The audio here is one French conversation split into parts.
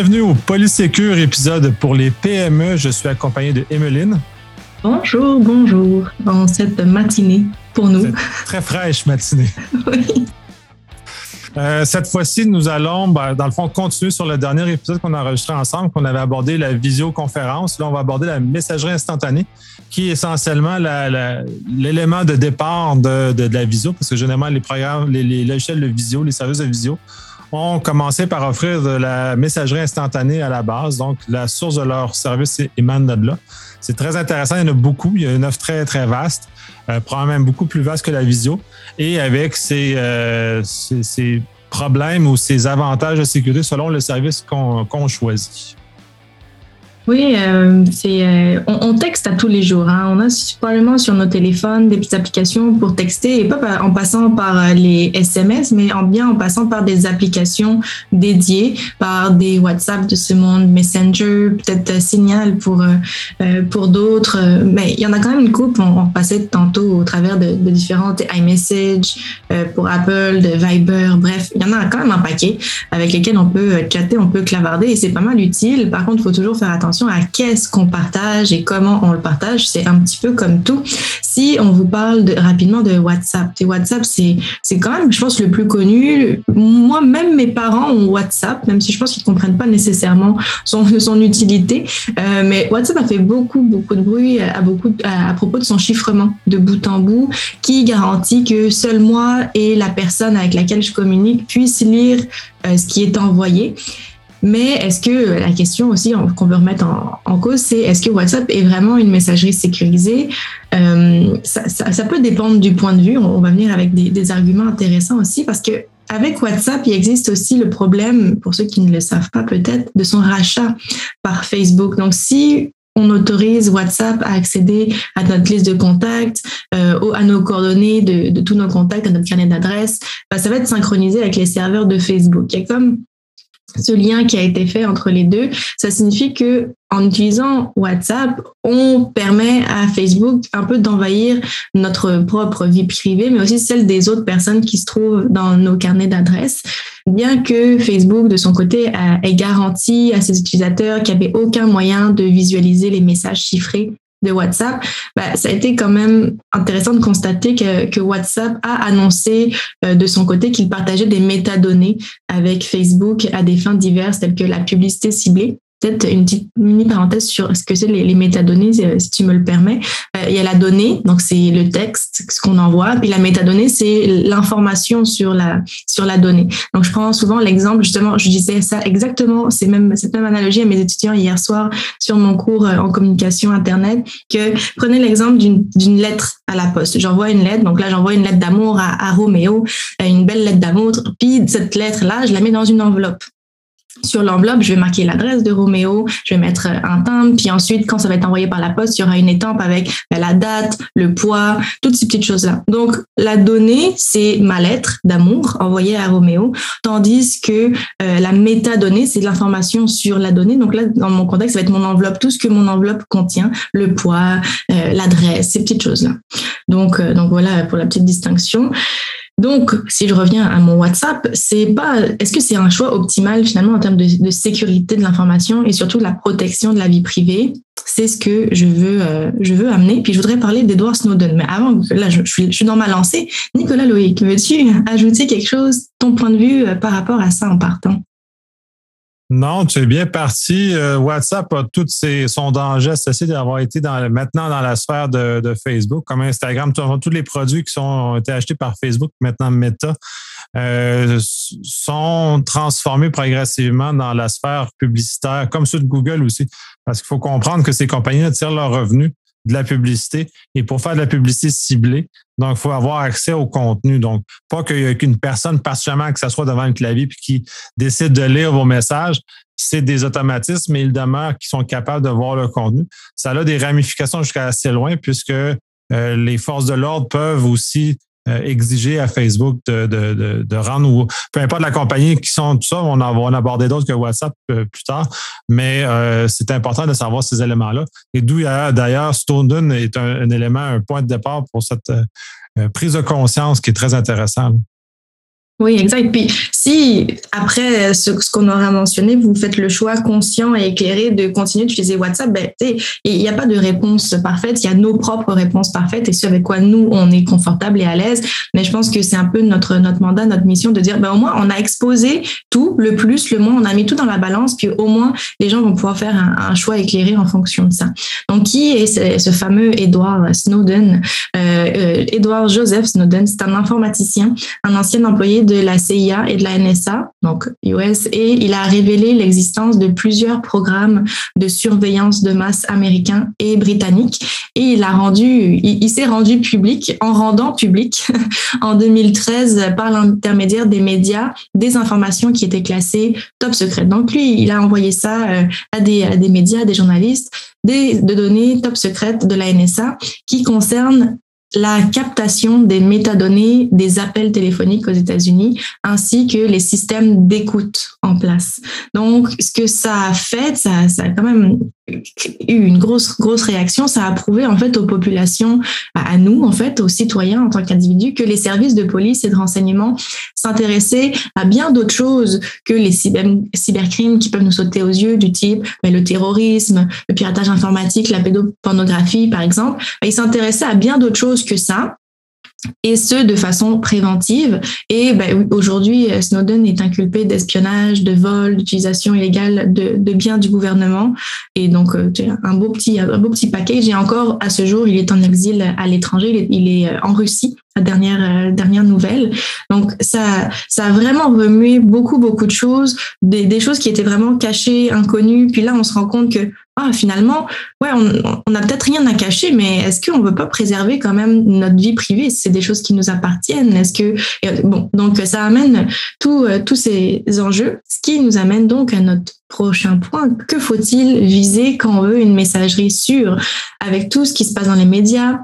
Bienvenue au Polysécure épisode pour les PME. Je suis accompagné de Emeline. Bonjour, bonjour, dans cette matinée pour nous. Très fraîche matinée. oui. Euh, cette fois-ci, nous allons, ben, dans le fond, continuer sur le dernier épisode qu'on a enregistré ensemble, qu'on avait abordé la visioconférence. Là, on va aborder la messagerie instantanée, qui est essentiellement l'élément de départ de, la visio, parce que généralement, les programmes, les, les logiciels de visio, les services de visio, ont commencé par offrir de la messagerie instantanée à la base. Donc, la source de leur service émane de là. C'est très intéressant. Il y en a beaucoup. Il y a une offre très, très vaste, euh, probablement beaucoup plus vaste que la visio. Et avec ses, euh, problèmes ou ses avantages de sécurité selon le service qu'on choisit. Oui, euh, c'est euh, on, texte à tous les jours. Hein. On a probablement sur nos téléphones des petites applications pour texter et pas en passant par euh, les SMS, mais en bien en passant par des applications dédiées, par des WhatsApp de ce monde, Messenger, peut-être Signal pour pour d'autres. Mais il y en a quand même une coupe. On, passait tantôt au travers de, de différentes iMessage pour Apple, de Viber. Bref, il y en a quand même un paquet avec lesquels on peut chatter, on peut clavarder et c'est pas mal utile. Par contre, il faut toujours faire attention à qu'est-ce qu'on partage et comment on le partage. C'est un petit peu comme tout. Si on vous parle de, rapidement de WhatsApp, et WhatsApp, c'est, c'est quand même, je pense, le plus connu. Moi, même mes parents ont WhatsApp, même si je pense qu'ils ne comprennent pas nécessairement son, son utilité. Euh, mais WhatsApp a fait beaucoup, beaucoup de bruit à, beaucoup, à, propos de son chiffrement de bout en bout, qui garantit que seul moi et la personne avec laquelle je communique puissent lire euh, ce qui est envoyé. Mais est-ce que la question aussi qu'on veut remettre en, cause, c'est est-ce que WhatsApp est vraiment une messagerie sécurisée? Euh, ça, ça, peut dépendre du point de vue. On, va venir avec des, des, arguments intéressants aussi parce que avec WhatsApp, il existe aussi le problème, pour ceux qui ne le savent pas peut-être, de son rachat par Facebook. Donc, si on autorise WhatsApp à accéder à notre liste de contacts, euh, à nos coordonnées de, de, tous nos contacts, à notre carnet d'adresses, bah, ça va être synchronisé avec les serveurs de Facebook. Il ce lien qui a été fait entre les deux, ça signifie que en utilisant WhatsApp, on permet à Facebook un peu d'envahir notre propre vie privée, mais aussi celle des autres personnes qui se trouvent dans nos carnets d'adresses. Bien que Facebook, de son côté, ait garanti à ses utilisateurs qu'il n'y avait aucun moyen de visualiser les messages chiffrés de WhatsApp, bah, ça a été quand même intéressant de constater que, WhatsApp a annoncé euh, de son côté qu'il partageait des métadonnées avec Facebook à des fins diverses telles que la publicité ciblée peut-être une petite mini parenthèse sur ce que c'est les, métadonnées, euh, si tu me le permets. Euh, il y a la donnée, donc c'est le texte, ce qu'on envoie, puis la métadonnée, c'est l'information sur la sur la donnée. Donc je prends souvent l'exemple, justement, je disais ça exactement, c'est même cette même analogie à mes étudiants hier soir sur mon cours euh, en communication internet, que prenez l'exemple d'une lettre à la poste. J'envoie une lettre, donc là j'envoie une lettre d'amour à, à Roméo, une belle lettre d'amour, puis cette lettre là, je la mets dans une enveloppe. Sur l'enveloppe, je vais marquer l'adresse de Roméo, je vais mettre un timbre, puis ensuite, quand ça va être envoyé par la poste, il y aura une étampe avec ben, la date, le poids, toutes ces petites choses-là. Donc, la donnée, c'est ma lettre d'amour envoyée à Roméo, tandis que euh, la métadonnée, c'est l'information sur la donnée. Donc là, dans mon contexte, ça va être mon enveloppe, tout ce que mon enveloppe contient, le poids, euh, l'adresse, ces petites choses-là. Donc, euh, donc voilà pour la petite distinction. Donc, si je reviens à mon WhatsApp, c'est pas, est-ce que c'est un choix optimal finalement en termes de, sécurité de l'information et surtout de la protection de la vie privée? C'est ce que je veux, euh, je veux amener. Puis je voudrais parler d'Edward Snowden. Mais avant, là, je, suis, dans ma lancée. Nicolas Loïc, veux-tu ajouter quelque chose, ton point de vue euh, par rapport à ça en partant? Non, tu es bien parti. Euh, WhatsApp a tous ses, son danger associé d'avoir été dans, maintenant dans la sphère de, de Facebook, comme Instagram. Tous les produits qui sont, ont été achetés par Facebook, maintenant Meta, euh, sont transformés progressivement dans la sphère publicitaire, comme ceux de Google aussi. Parce qu'il faut comprendre que ces compagnies tirent leurs revenus de la publicité et pour faire de la publicité ciblée, donc il faut avoir accès au contenu. Donc, pas qu'il y ait qu'une personne, particulièrement que ce soit devant un clavier puis qui décide de lire vos messages, c'est des automatismes, mais il demeure qui sont capables de voir le contenu. Ça a des ramifications jusqu'à assez loin puisque euh, les forces de l'ordre peuvent aussi exiger à Facebook de, de, de, rendre, ou peu importe la compagnie qui sont tout ça, on, va aborder d'autres que WhatsApp euh, plus tard, mais euh, c'est important de savoir ces éléments-là. Et d'où d'ailleurs Snowden est un, élément, un point de départ pour cette prise de conscience qui est très intéressante. Oui, exact. Puis si après ce, qu'on aura mentionné, vous faites le choix conscient et éclairé de continuer d'utiliser WhatsApp, ben, il n'y a pas de réponse parfaite, il y a nos propres réponses parfaites et ce avec quoi nous, on est confortable et à l'aise. Mais je pense que c'est un peu notre, notre mandat, notre mission de dire, ben, au moins, on a exposé tout, le plus, le moins, on a mis tout dans la balance, puis au moins, les gens vont pouvoir faire un, choix éclairé en fonction de ça. Donc, qui est ce, fameux Edward Snowden? Euh, euh, Edward Joseph Snowden, c'est un informaticien, un ancien employé de la CIA et de la NSA, donc US, et il a révélé l'existence de plusieurs programmes de surveillance de masse américains et britanniques. Et il a rendu, il, s'est rendu public en rendant public en 2013 par l'intermédiaire des médias des informations qui étaient classées top secret. Donc lui, il a envoyé ça euh, à des, à des médias, à des journalistes, des, de données top secrètes de la NSA qui concernent la captation des métadonnées des appels téléphoniques aux États-Unis, ainsi que les systèmes d'écoute en place. Donc, ce que ça a fait, ça, ça a quand même eu une grosse grosse réaction. Ça a prouvé en fait aux populations, à nous en fait, aux citoyens en tant qu'individus, que les services de police et de renseignement s'intéressaient à bien d'autres choses que les cyber, cybercrimes qui peuvent nous sauter aux yeux, du type ben, le terrorisme, le piratage informatique, la pédopornographie par exemple. Ils s'intéressaient à bien d'autres choses que ça et ce de façon préventive. Et ben, aujourd'hui, Snowden est inculpé d'espionnage, de vol, d'utilisation illégale de, de, biens du gouvernement. Et donc, euh, un beau petit, un beau petit package. Et encore, à ce jour, il est en exil à l'étranger. Il est en Russie dernière euh, dernière nouvelle. Donc ça ça a vraiment remué beaucoup beaucoup de choses, des, des choses qui étaient vraiment cachées, inconnues. Puis là on se rend compte que ah, finalement, ouais, on n'a peut-être rien à cacher, mais est-ce qu'on ne veut pas préserver quand même notre vie privée? C'est des choses qui nous appartiennent. Est-ce que bon, donc ça amène tout, euh, tous ces enjeux, ce qui nous amène donc à notre prochain point. Que faut-il viser quand on veut une messagerie sûre? Avec tout ce qui se passe dans les médias,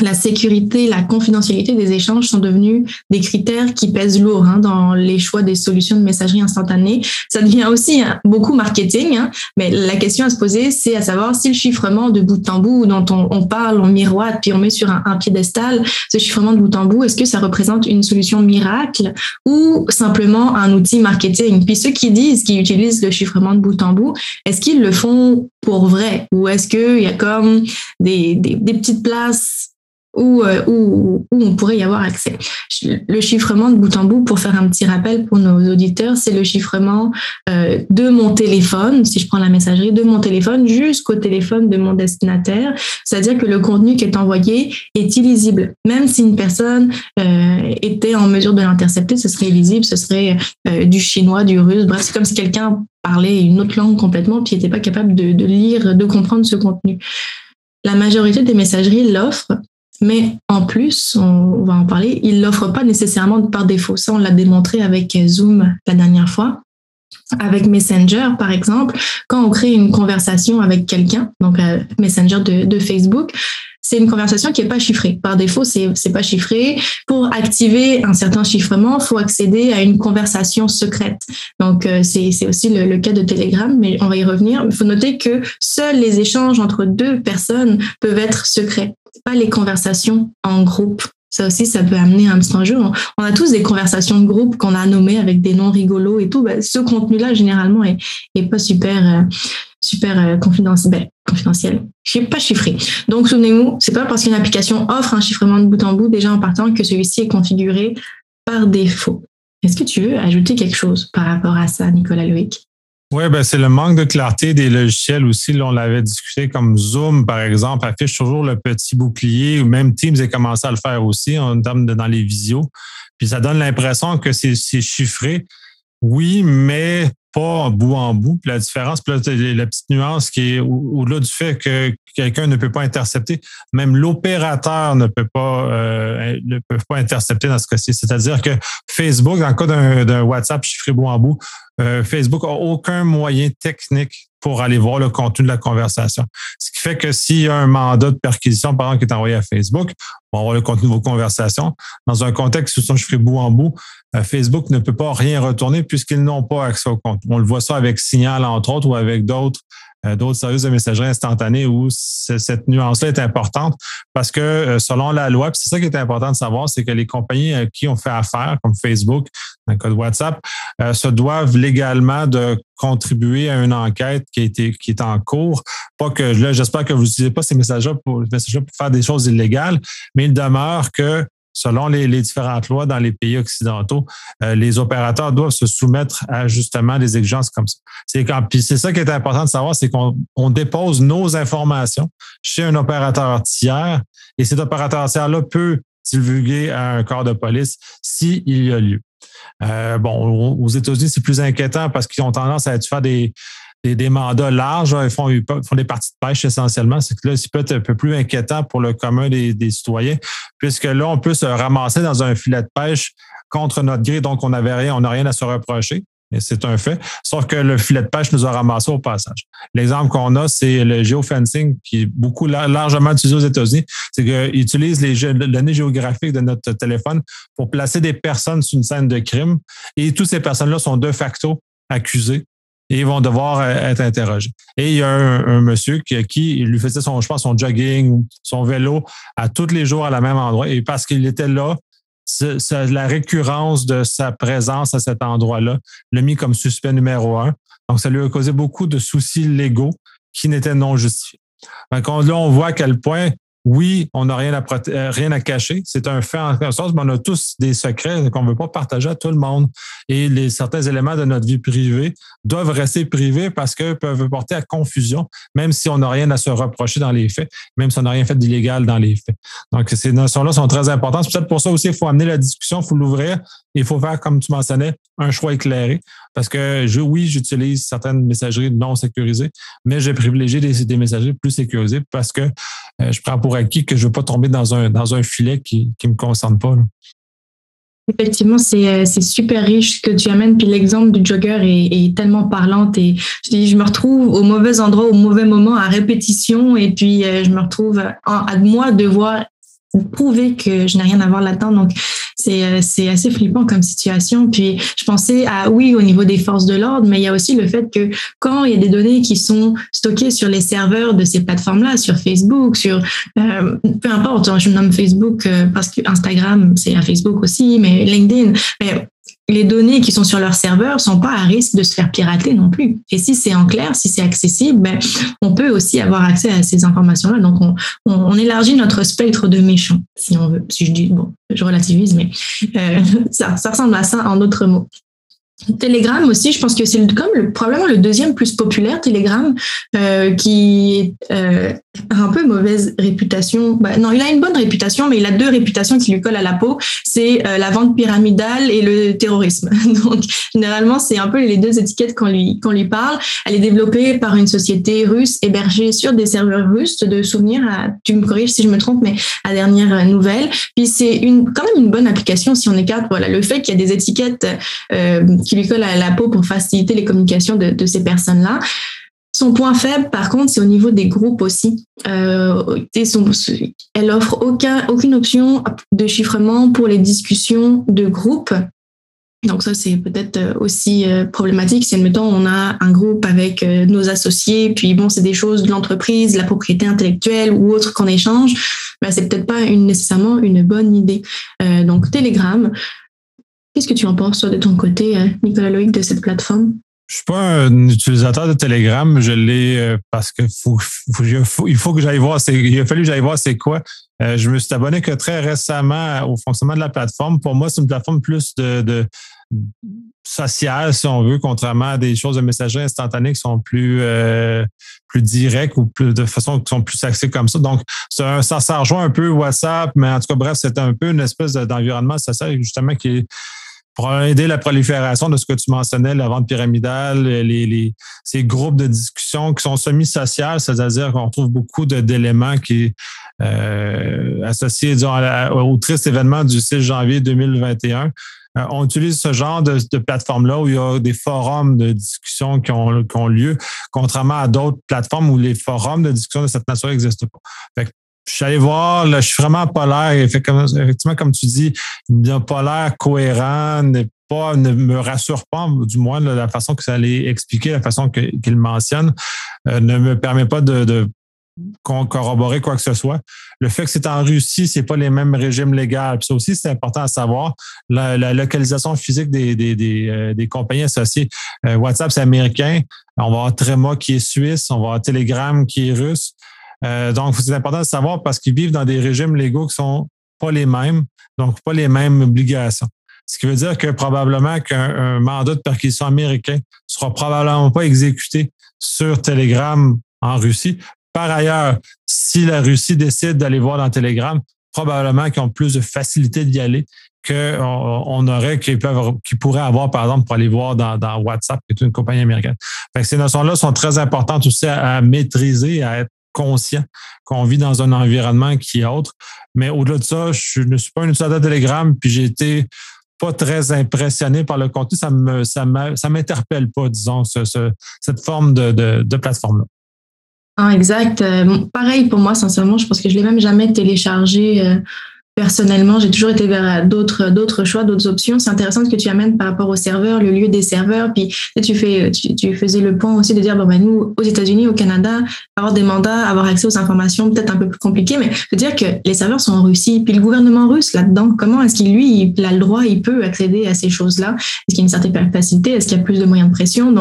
la sécurité, la confidentialité des échanges sont devenus des critères qui pèsent lourd hein, dans les choix des solutions de messagerie instantanée. Ça devient aussi hein, beaucoup marketing, hein, mais la question à se poser, c'est à savoir si le chiffrement de bout en bout dont on, parle, on miroite, puis on met sur un, un, piédestal, ce chiffrement de bout en bout, est-ce que ça représente une solution miracle ou simplement un outil marketing? Puis ceux qui disent qu'ils utilisent le chiffrement de bout en bout, est-ce qu'ils le font pour vrai? Ou est-ce qu'il y a comme des, des, des petites places où, euh, où, où, on pourrait y avoir accès. Le chiffrement de bout en bout, pour faire un petit rappel pour nos auditeurs, c'est le chiffrement euh, de mon téléphone, si je prends la messagerie, de mon téléphone jusqu'au téléphone de mon destinataire. C'est-à-dire que le contenu qui est envoyé est illisible. Même si une personne euh, était en mesure de l'intercepter, ce serait illisible, ce serait euh, du chinois, du russe. Bref, c'est comme si quelqu'un parlait une autre langue complètement puis n'était pas capable de, de lire, de comprendre ce contenu. La majorité des messageries l'offrent, mais en plus, on va en parler, il l'offre pas nécessairement par défaut. Ça, on l'a démontré avec Zoom la dernière fois. Avec Messenger, par exemple, quand on crée une conversation avec quelqu'un, donc euh, Messenger de, de Facebook, c'est une conversation qui est pas chiffrée. Par défaut, c'est c'est pas chiffré. Pour activer un certain chiffrement, faut accéder à une conversation secrète. Donc euh, c'est aussi le, le, cas de Telegram, mais on va y revenir. Il faut noter que seuls les échanges entre deux personnes peuvent être secrets pas les conversations en groupe. Ça aussi, ça peut amener un petit enjeu. On a tous des conversations de groupe qu'on a nommées avec des noms rigolos et tout. Ben, ce contenu-là, généralement, est, est pas super, euh, super euh, confidentiel. Ben, confidentiel. Je pas chiffré. Donc, souvenez-vous, c'est pas parce qu'une application offre un chiffrement de bout en bout déjà en partant que celui-ci est configuré par défaut. Est-ce que tu veux ajouter quelque chose par rapport à ça, Nicolas Loïc? Oui, ben c'est le manque de clarté des logiciels aussi. Là, on l'avait discuté comme Zoom, par exemple, affiche toujours le petit bouclier, ou même Teams a commencé à le faire aussi en termes de dans les visios. Puis ça donne l'impression que c'est chiffré. Oui, mais pas bout en bout. Puis la différence, puis là, la petite nuance qui est au-delà du fait que quelqu'un ne peut pas intercepter, même l'opérateur ne peut pas euh, ne peut pas intercepter dans ce cas-ci. C'est-à-dire que Facebook, dans le cas d'un WhatsApp chiffré bout en bout, euh, Facebook a aucun moyen technique pour aller voir le contenu de la conversation. Ce qui fait que s'il y a un mandat de perquisition, par exemple, qui est envoyé à Facebook, on va voir le contenu de vos conversations. Dans un contexte où sont chiffrés bout en bout, euh, Facebook ne peut pas rien retourner puisqu'ils n'ont pas accès au contenu. On le voit ça avec Signal, entre autres, ou avec d'autres d'autres services de messagerie instantanée où cette nuance-là est importante parce que euh, selon la loi, c'est ça qui est important de savoir, c'est que les compagnies à qui on fait affaire, comme Facebook, dans le cas de WhatsApp, euh, se doivent légalement de contribuer à une enquête qui, est en cours. Pas que là, j'espère que vous n'utilisez pas ces messages-là pour, pour faire des choses illégales, mais il demeure que selon les, différentes lois dans les pays occidentaux, euh, les opérateurs doivent se soumettre à justement des exigences comme ça. C'est ça qui est important de savoir, c'est qu'on dépose nos informations chez un opérateur tiers et cet opérateur tiers-là peut divulguer à un corps de police s'il y a lieu. Euh, bon, aux États-Unis, c'est plus inquiétant parce qu'ils ont tendance à faire des, des, mandats larges. Ils font, font, des parties de pêche essentiellement. C'est que là, c'est peut-être un peu plus inquiétant pour le commun des, citoyens, puisque là, on peut se ramasser dans un filet de pêche contre notre gré, donc on n'avait rien, on n'a rien à se reprocher. Et c'est un fait. Sauf que le filet de pêche nous a ramassé au passage. L'exemple qu'on a, c'est le geofencing qui est beaucoup largement utilisé aux États-Unis. C'est qu'ils utilisent les données géographiques de notre téléphone pour placer des personnes sur une scène de crime. Et toutes ces personnes-là sont de facto accusées et ils vont devoir euh, être interrogés. Et il y a un, monsieur qui, qui lui faisait son, je pense, son jogging son vélo à tous les jours à la même endroit. Et parce qu'il était là, la récurrence de sa présence à cet endroit-là l'a mis comme suspect numéro un. Donc, ça lui a causé beaucoup de soucis légaux qui n'étaient non justifiés. Donc, là, on voit à quel point oui, on n'a rien à, euh, rien à cacher. C'est un fait en quelque sorte, mais on a tous des secrets qu'on ne veut pas partager à tout le monde. Et les, certains éléments de notre vie privée doivent rester privés parce qu'ils peuvent porter à confusion, même si on n'a rien à se reprocher dans les faits, même si on n'a rien fait d'illégal dans les faits. Donc, ces notions-là sont très importantes. Peut-être pour ça aussi, il faut amener la discussion, il faut l'ouvrir. Il faut faire, comme tu mentionnais, un choix éclairé. Parce que je, oui, j'utilise certaines messageries non sécurisées, mais j'ai privilégié des, messageries plus sécurisées parce que euh, je prends pour acquis que je ne veux pas tomber dans un, dans un filet qui ne me concerne pas. Effectivement, euh, c'est super riche ce que tu amènes. Puis l'exemple du jogger est, tellement parlant. Et je, dis, je me retrouve au mauvais endroit, au mauvais moment, à répétition. Et puis, euh, je me retrouve à moi devoir prouver que je n'ai rien à voir là-dedans. Donc, c'est, euh, c'est assez flippant comme situation. Puis, je pensais à, oui, au niveau des forces de l'ordre, mais il y a aussi le fait que quand il y a des données qui sont stockées sur les serveurs de ces plateformes-là, sur Facebook, sur, euh, peu importe, je nomme Facebook euh, parce que Instagram, c'est à Facebook aussi, mais LinkedIn, mais les données qui sont sur leur serveur sont pas à risque de se faire pirater non plus. Et si c'est en clair, si c'est accessible, ben, on peut aussi avoir accès à ces informations-là. Donc, on, on, élargit notre spectre de méchants, si on veut. Si je dis, bon, je relativise, mais euh, ça, ça ressemble à ça en d'autres mots. Telegram aussi, je pense que c'est comme le, probablement le deuxième plus populaire, Telegram, euh, qui euh, a un peu mauvaise réputation. Bah, non, il a une bonne réputation, mais il a deux réputations qui lui collent à la peau. C'est euh, la vente pyramidale et le terrorisme. Donc, généralement, c'est un peu les deux étiquettes qu'on lui, qu'on lui parle. Elle est développée par une société russe hébergée sur des serveurs russes de souvenirs, à, tu me corriges si je me trompe, mais à dernière nouvelle. Puis c'est une, quand même une bonne application si on écarte voilà, le fait qu'il y a des étiquettes euh, qui lui colle à la peau pour faciliter les communications de, ces personnes-là. Son point faible, par contre, c'est au niveau des groupes aussi. Euh, elle offre aucun, aucune option de chiffrement pour les discussions de groupe. Donc ça, c'est peut-être aussi euh, problématique si, admettons, on a un groupe avec euh, nos associés, puis bon, c'est des choses de l'entreprise, la propriété intellectuelle ou autre qu'on échange, ben, c'est peut-être pas une, nécessairement une bonne idée. Euh, donc Telegram, Qu'est-ce que tu en penses, de ton côté, euh, Nicolas Loïc, de cette plateforme? Je suis pas un utilisateur de Telegram. Je l'ai euh, parce que il faut que j'aille voir. Il a fallu que j'aille voir c'est quoi. Euh, je me suis abonné que très récemment au fonctionnement de la plateforme. Pour moi, c'est une plateforme plus de, sociale, si on veut, contrairement à des choses de messagerie instantanée qui sont plus plus directes ou plus de façon qui sont plus axées comme ça. Donc, ça, ça rejoint un peu WhatsApp, mais en tout cas, bref, c'est un peu une espèce d'environnement social justement qui est pour aider la prolifération de ce que tu mentionnais, la vente pyramidale, les, ces groupes de discussion qui sont semi-sociales, c'est-à-dire qu'on trouve beaucoup d'éléments qui euh, associés disons, au triste événement du 6 janvier 2021. Euh, on utilise ce genre de, plateforme-là où il y a des forums de discussion qui ont, qui ont lieu, contrairement à d'autres plateformes où les forums de discussion de cette nature n'existent pas. Fait je suis allé voir, là, je suis vraiment polaire. Effectivement, comme tu dis, pas l'air cohérent, pas, ne me rassure pas, du moins la façon que ça allait expliquer, la façon qu'il mentionne, euh, ne me permet pas de, corroborer quoi que ce soit. Le fait que c'est en Russie, c'est pas les mêmes régimes légaux. ça aussi, c'est important à savoir. La, localisation physique des, des, des, euh, compagnies associées. Euh, WhatsApp, c'est américain. On va avoir Trema qui est suisse. On va avoir Telegram qui est russe. Euh, donc, c'est important de savoir parce qu'ils vivent dans des régimes légaux qui sont pas les mêmes, donc pas les mêmes obligations. Ce qui veut dire que probablement qu'un mandat de perquisition américain sera probablement pas exécuté sur Telegram en Russie. Par ailleurs, si la Russie décide d'aller voir dans Telegram, probablement qu'ils ont plus de facilité d'y aller qu'on aurait, qu'ils qu'ils pourraient avoir, par exemple, pour aller voir dans, WhatsApp, qui est une compagnie américaine. ces notions-là sont très importantes aussi à, à maîtriser, à être conscient qu'on vit dans un environnement qui est autre. Mais au-delà de ça, je ne suis pas un utilisateur de Telegram, puis j'ai été pas très impressionné par le contenu. Ça me m'interpelle pas, disons, cette forme de, plateforme-là. Ah, exact. Euh, pareil pour moi, sincèrement, je pense que je l'ai même jamais téléchargé. Euh, personnellement, j'ai toujours été vers d'autres d'autres choix, d'autres options. C'est intéressant ce que tu amènes par rapport aux serveurs, le lieu des serveurs. Puis tu fais, tu, faisais le point aussi de dire bon ben nous aux États-Unis, au Canada, avoir des mandats, avoir accès aux informations, peut-être un peu plus compliqué, mais de dire que les serveurs sont en Russie, puis le gouvernement russe là-dedans, comment est-ce qu'il lui il a le droit, il peut accéder à ces choses-là? Est-ce qu'il y a une certaine facilité Est-ce qu'il y a plus de moyens de pression?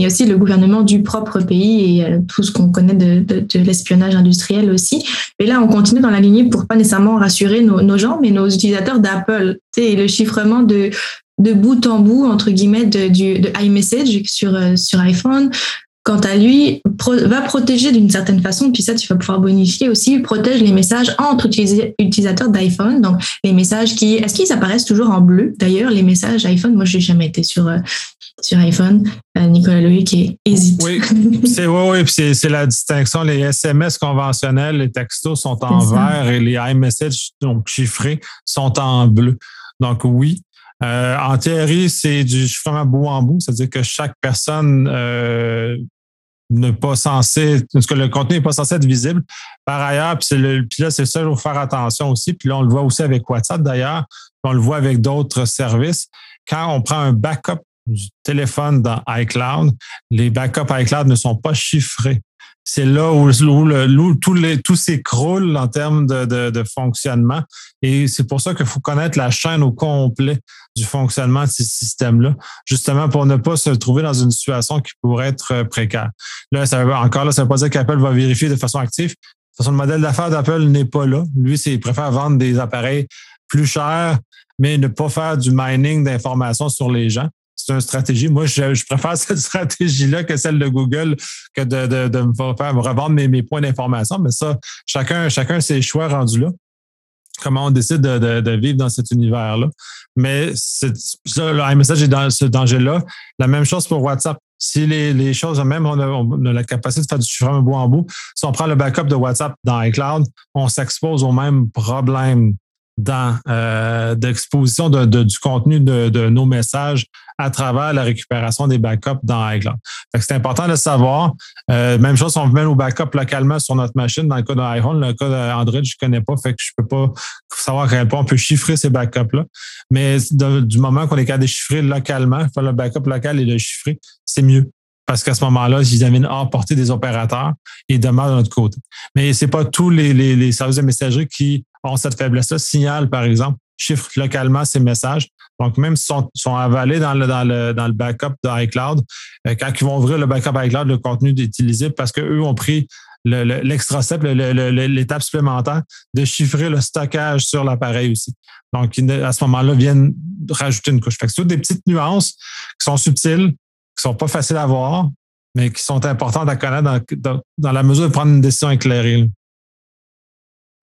A aussi le gouvernement du propre pays et euh, tout ce qu'on connaît de, de, l'espionnage industriel aussi. Et là, on continue dans la lignée pour pas nécessairement rassurer nos gens, mais nos utilisateurs d'Apple. Le chiffrement de, de bout en bout, entre guillemets, de, du, de iMessage sur, euh, sur iPhone, quant à lui, va protéger d'une certaine façon, puis ça, tu vas pouvoir bonifier aussi, protège les messages entre utilisateurs d'iPhone. Donc, les messages qui, est-ce qu'ils apparaissent toujours en bleu? D'ailleurs, les messages iPhone, moi, je n'ai jamais été sur, euh, sur iPhone. Euh, Nicolas Loïc qui hésite. Oui, c'est oui, oui, c'est la distinction. Les SMS conventionnels, les textos sont en vert et les iMessages, donc chiffrés, sont en bleu. Donc oui. Euh, en théorie, c'est du chiffrement bout en bout, c'est-à-dire que chaque personne euh, n'est pas censé, parce que le contenu n'est pas censé être visible. Par ailleurs, puis, le, puis là, c'est ça, il faut faire attention aussi. Puis là, on le voit aussi avec WhatsApp d'ailleurs, on le voit avec d'autres services. Quand on prend un backup du téléphone dans iCloud, les backups iCloud ne sont pas chiffrés. C'est là où, où, tous, les, tout s'écroule en termes de, de, de, fonctionnement. Et c'est pour ça qu'il faut connaître la chaîne au complet du fonctionnement de ces systèmes-là, justement pour ne pas se trouver dans une situation qui pourrait être euh, précaire. Là, ça veut, encore là, ça ne veut pas dire qu'Apple va vérifier de façon active. De toute façon, le modèle d'affaires d'Apple n'est pas là. Lui, il préfère vendre des appareils plus chers, mais ne pas faire du mining d'informations sur les gens c'est une stratégie. Moi, je, préfère cette stratégie-là que celle de Google que de, de, me faire revendre mes, mes points d'information. Mais ça, chacun, chacun ses choix rendus là. Comment on décide de, de vivre dans cet univers-là. Mais c'est, le iMessage est dans ce danger-là. La même chose pour WhatsApp. Si les, les choses, même on a, on a, la capacité de faire du chiffrement bout en bout, si on prend le backup de WhatsApp dans iCloud, on s'expose au même problème dans euh, d'exposition de, du contenu de, nos messages à travers la récupération des backups dans iCloud. C'est important de savoir. Euh, même chose, on met nos backups localement sur notre machine. Dans le cas d'iPhone, le cas d'Android, je ne connais pas, fait que je peux pas savoir à quel point on peut chiffrer ces backups-là. Mais du moment qu'on est capable de chiffrer localement, faire le backup local et le chiffrer, c'est mieux parce qu'à ce moment-là, ils viennent hors portée des opérateurs et demeurent de notre côté. Mais c'est pas tous les, services de messagerie qui ont cette faiblesse-là. Signal, par exemple, chiffre localement ces messages. Donc, même s'ils sont, sont, avalés dans le, dans le, dans le backup d'iCloud, euh, quand ils vont ouvrir le backup iCloud, le contenu est utilisé parce qu'eux ont pris l'extra step, l'étape supplémentaire de chiffrer le stockage sur l'appareil aussi. Donc, à ce moment-là, viennent rajouter une couche. Fait que c'est toutes des petites nuances qui sont subtiles, qui sont pas faciles à voir, mais qui sont importantes à connaître dans, la mesure de prendre une décision éclairée.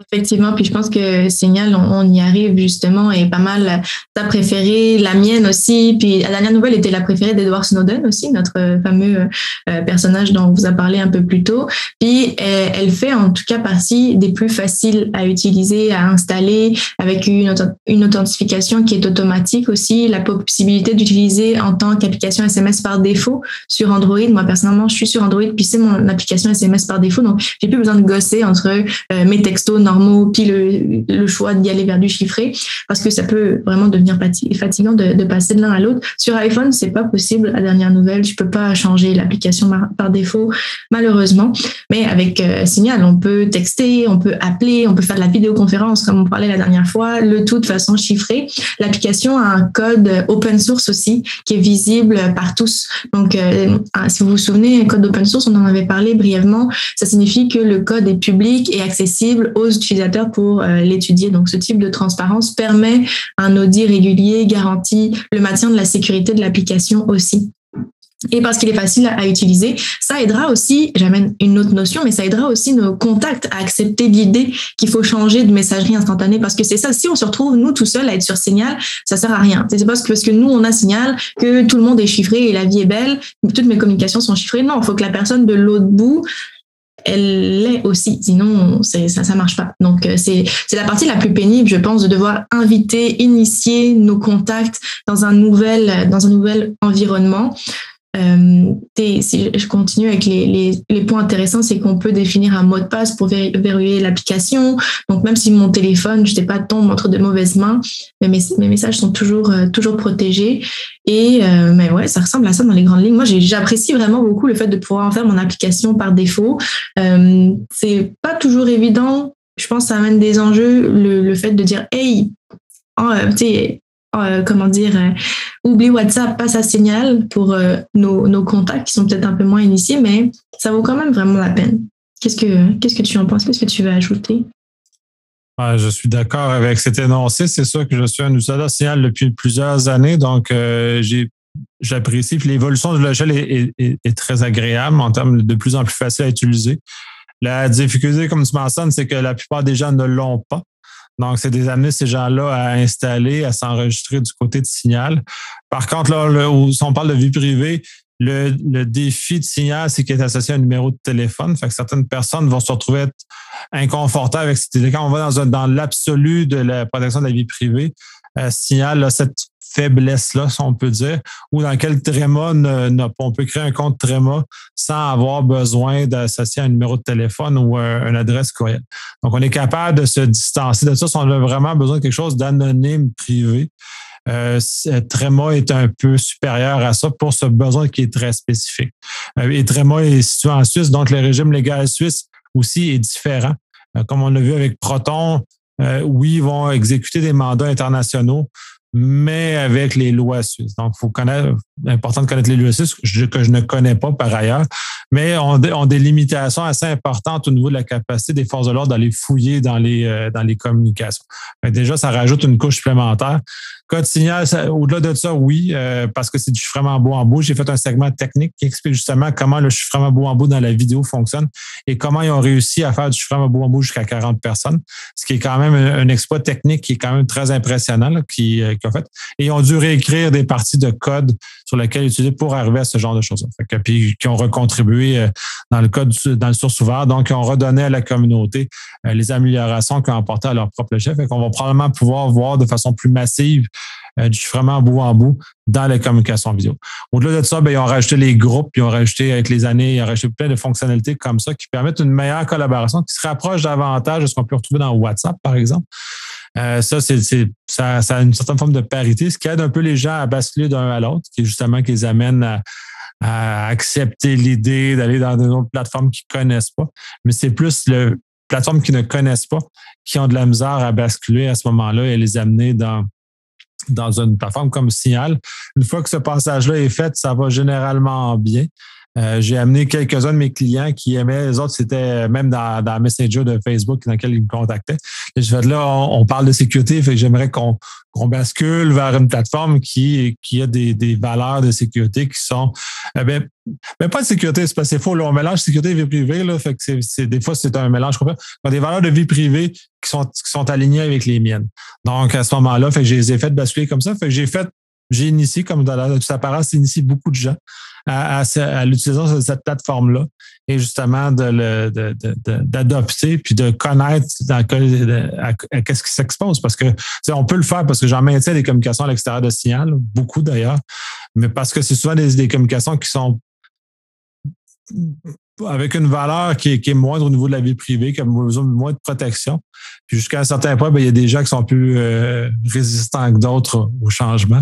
Effectivement, puis je pense que Signal, on, y arrive justement et pas mal ta préférée, la mienne aussi. Puis la dernière nouvelle était la préférée d'Edward Snowden aussi, notre fameux euh, personnage dont on vous a parlé un peu plus tôt. Puis elle fait en tout cas partie des plus faciles à utiliser, à installer, avec une, une authentification qui est automatique aussi, la possibilité d'utiliser en tant qu'application SMS par défaut sur Android. Moi personnellement, je suis sur Android, puis c'est mon application SMS par défaut, donc j'ai plus besoin de gosser entre euh, mes textos normaux, puis le, choix d'y aller vers du chiffré, parce que ça peut vraiment devenir fatigant de, passer de l'un à l'autre. Sur iPhone, c'est pas possible. La dernière nouvelle, je peux pas changer l'application par, défaut, malheureusement. Mais avec euh, Signal, on peut texter, on peut appeler, on peut faire de la vidéoconférence, comme on parlait la dernière fois, le tout de façon chiffrée. L'application a un code open source aussi, qui est visible par tous. Donc, euh, si vous vous souvenez, un code open source, on en avait parlé brièvement. Ça signifie que le code est public et accessible aux utilisateurs pour euh, l'étudier. Donc, ce type de transparence permet un audit régulier, garantit le maintien de la sécurité de l'application aussi. Et parce qu'il est facile à utiliser, ça aidera aussi, j'amène une autre notion, mais ça aidera aussi nos contacts à accepter l'idée qu'il faut changer de messagerie instantanée parce que c'est ça, si on se retrouve, nous, tout seuls à être sur Signal, ça sert à rien. C'est parce que, parce que nous, on a Signal que tout le monde est chiffré et la vie est belle, toutes mes communications sont chiffrées. Non, il faut que la personne de l'autre bout elle l'est aussi. Sinon, ça ça marche pas. Donc, euh, c'est la partie la plus pénible, je pense, de devoir inviter, initier nos contacts dans un nouvel, dans un nouvel environnement. Euh, si je continue avec les, points intéressants, c'est qu'on peut définir un mot de passe pour verrouiller l'application. Donc même si mon téléphone, je sais pas, tombe entre de mauvaises mains, mes, mes messages sont toujours euh, protégés. Et euh, mais ouais, ça ressemble à ça dans les grandes lignes. Moi, j'apprécie vraiment beaucoup le fait de pouvoir en faire mon application par défaut. C'est pas toujours évident. Je pense que ça amène des enjeux. Le, fait de dire hey, oh, euh, comment dire, euh, oublie WhatsApp, passe à Signal pour euh, nos, contacts qui sont peut-être un peu moins initiés, mais ça vaut quand même vraiment la peine. Qu'est-ce que, que tu en penses? Qu'est-ce que tu veux ajouter? je suis d'accord avec cet énoncé. C'est sûr que je suis un utilisateur de Signal depuis plusieurs années, donc j'ai j'apprécie. l'évolution du logiciel est, est, est, très agréable en termes de plus en plus facile à utiliser. La difficulté, comme tu mentionnes, c'est que la plupart des gens ne l'ont pas. Donc, c'est des amener ces gens-là à installer, à s'enregistrer du côté de Signal. Par contre, là, si on parle de vie privée, le, défi de Signal, c'est qu'il est associé à un numéro de téléphone. Fait que certaines personnes vont se retrouver inconfortables avec cette Quand on va dans, dans l'absolu de la protection de la vie privée, euh, Signal a cette faiblesse-là, si on peut dire, ou dans quel Tréma on peut créer un compte Tréma sans avoir besoin d'associer un numéro de téléphone ou une adresse courriel. Donc, on est capable de se distancer de ça si on a vraiment besoin de quelque chose d'anonyme, privé. Euh, Tréma est un peu supérieur à ça pour ce besoin qui est très spécifique. Euh, et Tréma est situé en Suisse, donc le régime légal suisse aussi est différent. Euh, comme on l'a vu avec Proton, euh, oui, ils vont exécuter des mandats internationaux, mais avec les lois suisses. Donc, faut connaître, important de connaître les lois suisses que je, ne connais pas par ailleurs, mais on ont des limitations assez importantes au niveau de la capacité des forces de l'ordre d'aller fouiller dans les, euh, dans les communications. déjà, ça rajoute une couche supplémentaire. Code signal, au-delà de ça, oui, euh, parce que c'est du chiffrement bout en bout. J'ai fait un segment technique qui explique justement comment le chiffrement bout en bout dans la vidéo fonctionne et comment ils ont réussi à faire du chiffrement bout en bout jusqu'à 40 personnes, ce qui est quand même un, exploit technique qui est quand même très impressionnant qui, euh. Et ils ont dû réécrire des parties de code sur lesquelles utiliser pour arriver à ce genre de choses. Puis qui ont recontribué euh, dans le code, dans le source ouvert, donc qui ont redonné à la communauté les améliorations qu'ils ont apportées à leur propre chef. et qu'on va probablement pouvoir voir de façon plus massive euh, du chiffrement bout en bout dans les communications vidéo. Au-delà de ça, ben, ils ont rajouté les groupes, ils ont rajouté avec les années, ils ont rajouté plein de fonctionnalités comme ça qui permettent une meilleure collaboration, qui se rapproche davantage de ce qu'on peut retrouver dans WhatsApp, par exemple. Euh, ça, c'est, ça, a une certaine forme de parité, ce qui aide un peu les gens à basculer d'un à l'autre, qui est justement qui les amène à, accepter l'idée d'aller dans une autre plateforme qu'ils connaissent pas. Mais c'est plus le plateformes qui ne connaissent pas, qui ont de la misère à basculer à ce moment-là et les amener dans, dans une plateforme comme Signal. Une fois que ce passage-là est fait, ça va généralement bien. Euh, j'ai amené quelques-uns de mes clients qui aimaient, les autres, c'était même dans, Messenger de Facebook dans lequel ils me contactaient. Et je fais là, on, parle de sécurité, fait j'aimerais qu'on bascule vers une plateforme qui, qui a des, des valeurs de sécurité qui sont eh bien, mais pas de sécurité, c'est pas c'est faux. On mélange sécurité et vie privée. Là, fait que des fois, c'est un mélange complète. des valeurs de vie privée qui sont, qui sont alignées avec les miennes. Donc, à ce moment-là, fait je les ai fait basculer comme ça. Fait j'ai fait, j'ai initié, comme dans la, toute apparence, initié beaucoup de gens à, à, l'utilisation de cette plateforme-là et justement de d'adopter puis de connaître dans qu'est-ce qui s'expose parce que on peut le faire parce que j'en maintiens des communications à l'extérieur de Signal, beaucoup d'ailleurs, mais parce que c'est souvent des, des communications qui sont avec une valeur qui est, moindre au niveau de la vie privée, qui a besoin de moins de protection. Puis jusqu'à un certain point, ben, il y a des gens qui sont plus euh, résistants que d'autres au changement.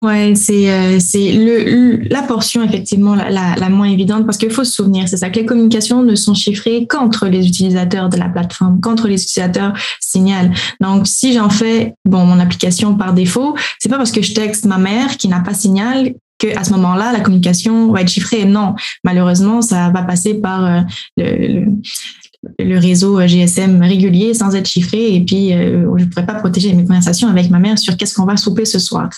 Ouais, c'est euh, c'est le, la portion effectivement la, la, moins évidente parce qu'il faut se souvenir, c'est ça que les communications ne sont chiffrées qu'entre les utilisateurs de la plateforme, qu'entre les utilisateurs Signal. Donc si j'en fais bon mon application par défaut, c'est pas parce que je texte ma mère qui n'a pas Signal que à ce moment-là la communication va être chiffrée. Non, malheureusement ça va passer par euh, le, le réseau GSM régulier sans être chiffré et puis euh, je ne pourrais pas protéger mes conversations avec ma mère sur qu'est-ce qu'on va souper ce soir.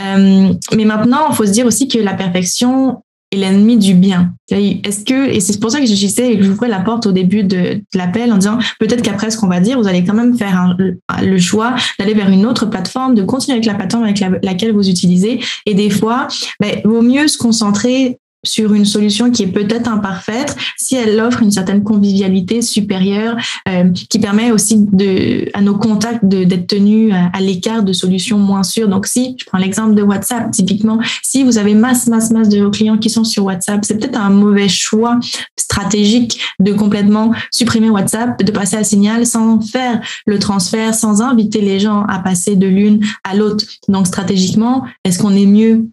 Euh, mais maintenant, il faut se dire aussi que la perfection est l'ennemi du bien. Est-ce que et c'est pour ça que je disais et que j'ouvrais la porte au début de, l'appel en disant peut-être qu'après ce qu'on va dire, vous allez quand même faire le choix d'aller vers une autre plateforme, de continuer avec la plateforme avec laquelle vous utilisez et des fois, ben, vaut mieux se concentrer sur une solution qui est peut-être imparfaite, si elle offre une certaine convivialité supérieure, euh, qui permet aussi de, à nos contacts d'être tenus à, l'écart de solutions moins sûres. Donc, si je prends l'exemple de WhatsApp, typiquement, si vous avez masse, masse, masse de vos clients qui sont sur WhatsApp, c'est peut-être un mauvais choix stratégique de complètement supprimer WhatsApp, de passer à Signal sans faire le transfert, sans inviter les gens à passer de l'une à l'autre. Donc, stratégiquement, est-ce qu'on est mieux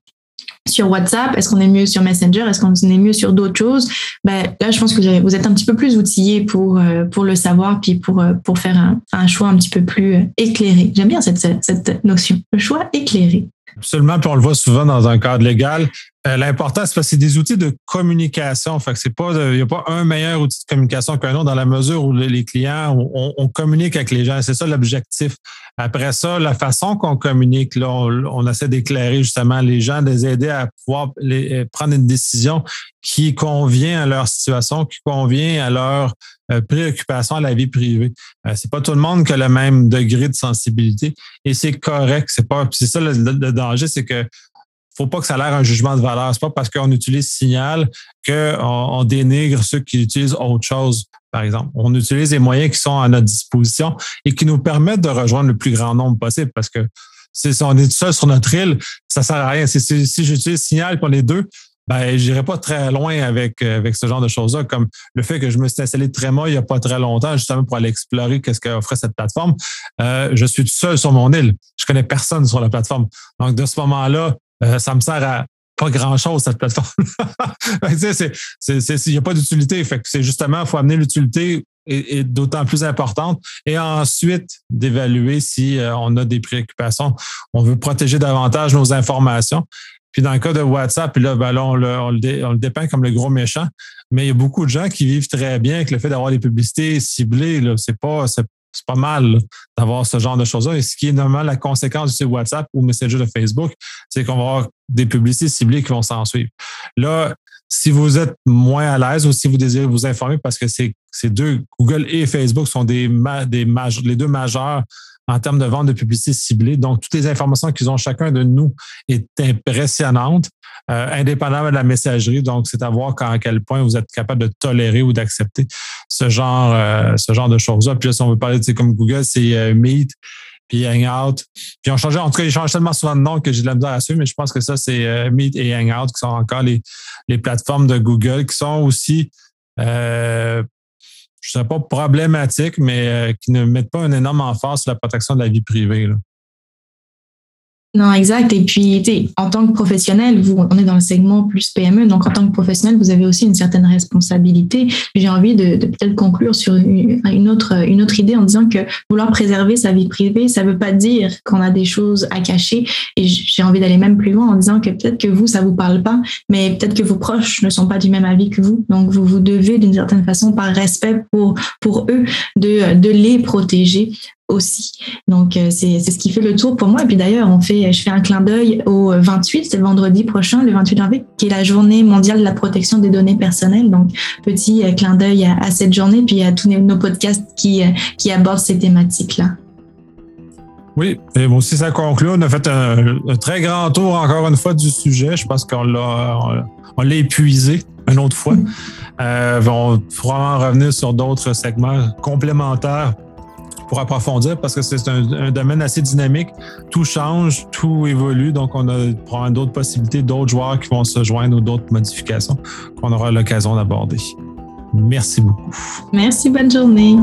sur WhatsApp Est-ce qu'on est mieux sur Messenger Est-ce qu'on est mieux sur d'autres choses ben, Là, je pense que vous êtes un petit peu plus outillé pour, euh, pour le savoir, puis pour, euh, pour faire un, un choix un petit peu plus euh, éclairé. J'aime bien cette, cette notion, le choix éclairé. Absolument, puis on le voit souvent dans un cadre légal. Euh, l'important, c'est que c'est des outils de communication. Fait que c'est pas, il n'y a pas un meilleur outil de communication qu'un autre dans la mesure où les clients, on, communique avec les gens. C'est ça l'objectif. Après ça, la façon qu'on communique, là, on, essaie d'éclairer justement les gens, de les aider à pouvoir euh, prendre une décision qui convient à leur situation, qui convient à leur euh, préoccupation à la vie privée. c'est pas tout le monde qui a le même degré de sensibilité et c'est correct. C'est pas, c'est ça le danger, c'est que faut pas que ça ait l'air un jugement de valeur. C'est pas parce qu'on utilise Signal qu'on on dénigre ceux qui utilisent autre chose, par exemple. On utilise les moyens qui sont à notre disposition et qui nous permettent de rejoindre le plus grand nombre possible parce que si on est seul sur notre île, ça sert à rien. Si, j'utilise Signal pour les deux, ben, j'irai pas très loin avec, avec ce genre de choses-là, comme le fait que je me suis installé très mal il n'y a pas très longtemps, justement pour aller explorer qu'est-ce qu'offrait cette plateforme. Euh, je suis tout seul sur mon île. Je connais personne sur la plateforme. Donc, de ce moment-là, euh, ça me sert à pas grand-chose, cette plateforme. Il n'y a pas d'utilité. C'est justement, il faut amener l'utilité d'autant plus importante. Et ensuite, d'évaluer si euh, on a des préoccupations. On veut protéger davantage nos informations. Puis dans le cas de WhatsApp, puis là, ben on, le, dépeint comme le gros méchant. Mais il y a beaucoup de gens qui vivent très bien avec le fait d'avoir des publicités ciblées. C'est pas, c'est pas mal d'avoir ce genre de choses-là. Et ce qui est normalement la conséquence du WhatsApp ou Messenger de Facebook, c'est qu'on va avoir des publicités ciblées qui vont s'en suivre. Là, si vous êtes moins à l'aise ou si vous désirez vous informer parce que ces deux, Google et Facebook sont des, des les deux majeurs en termes de vente de publicité ciblée. Donc, toutes les informations qu'ils ont chacun de nous est impressionnante, euh, indépendamment de la messagerie. Donc, c'est à voir à quel point vous êtes capable de tolérer ou d'accepter ce genre, euh, ce genre de choses-là. Puis là, si on veut parler, de comme Google, c'est euh, Meet, puis Hangout. Puis on changeait, en tout cas, ils changent tellement souvent de nom que j'ai de la misère à suivre, mais je pense que ça, c'est Meet et Hangout qui sont encore les, les plateformes de Google qui sont aussi euh, je ne sais pas problématique, mais euh, qui ne mettent pas un énorme emphase sur la protection de la vie privée. Non, exact. Et puis, en tant que professionnel, vous, on est dans le segment plus PME, donc en tant que professionnel, vous avez aussi une certaine responsabilité. J'ai envie de, peut-être conclure sur une, autre, idée en disant que vouloir préserver sa vie privée, ça ne veut pas dire qu'on a des choses à cacher. Et j'ai envie d'aller même plus loin en disant que peut-être que vous, ça vous parle pas, mais peut-être que vos proches ne sont pas du même avis que vous. Donc, vous vous devez d'une certaine façon, par respect pour, pour eux, de, de les protéger aussi. Donc, euh, c'est ce qui fait le tour pour moi. Et puis d'ailleurs, on fait, je fais un clin d'œil au 28, c'est le vendredi prochain, le 28 janvier, qui est la journée mondiale de la protection des données personnelles. Donc, petit euh, clin d'œil à, cette journée, puis à tous nos podcasts qui, euh, qui abordent ces thématiques-là. Oui, et moi aussi, ça conclut. On a fait un, très grand tour, encore une fois, du sujet. Je pense qu'on l'a, on, l'a épuisé une autre fois. Mm. on pourra en revenir sur d'autres segments complémentaires pour approfondir parce que c'est un, domaine assez dynamique. Tout change, tout évolue. Donc, on a d'autres possibilités, d'autres joueurs qui vont se joindre ou d'autres modifications qu'on aura l'occasion d'aborder. Merci beaucoup. Merci, bonne journée.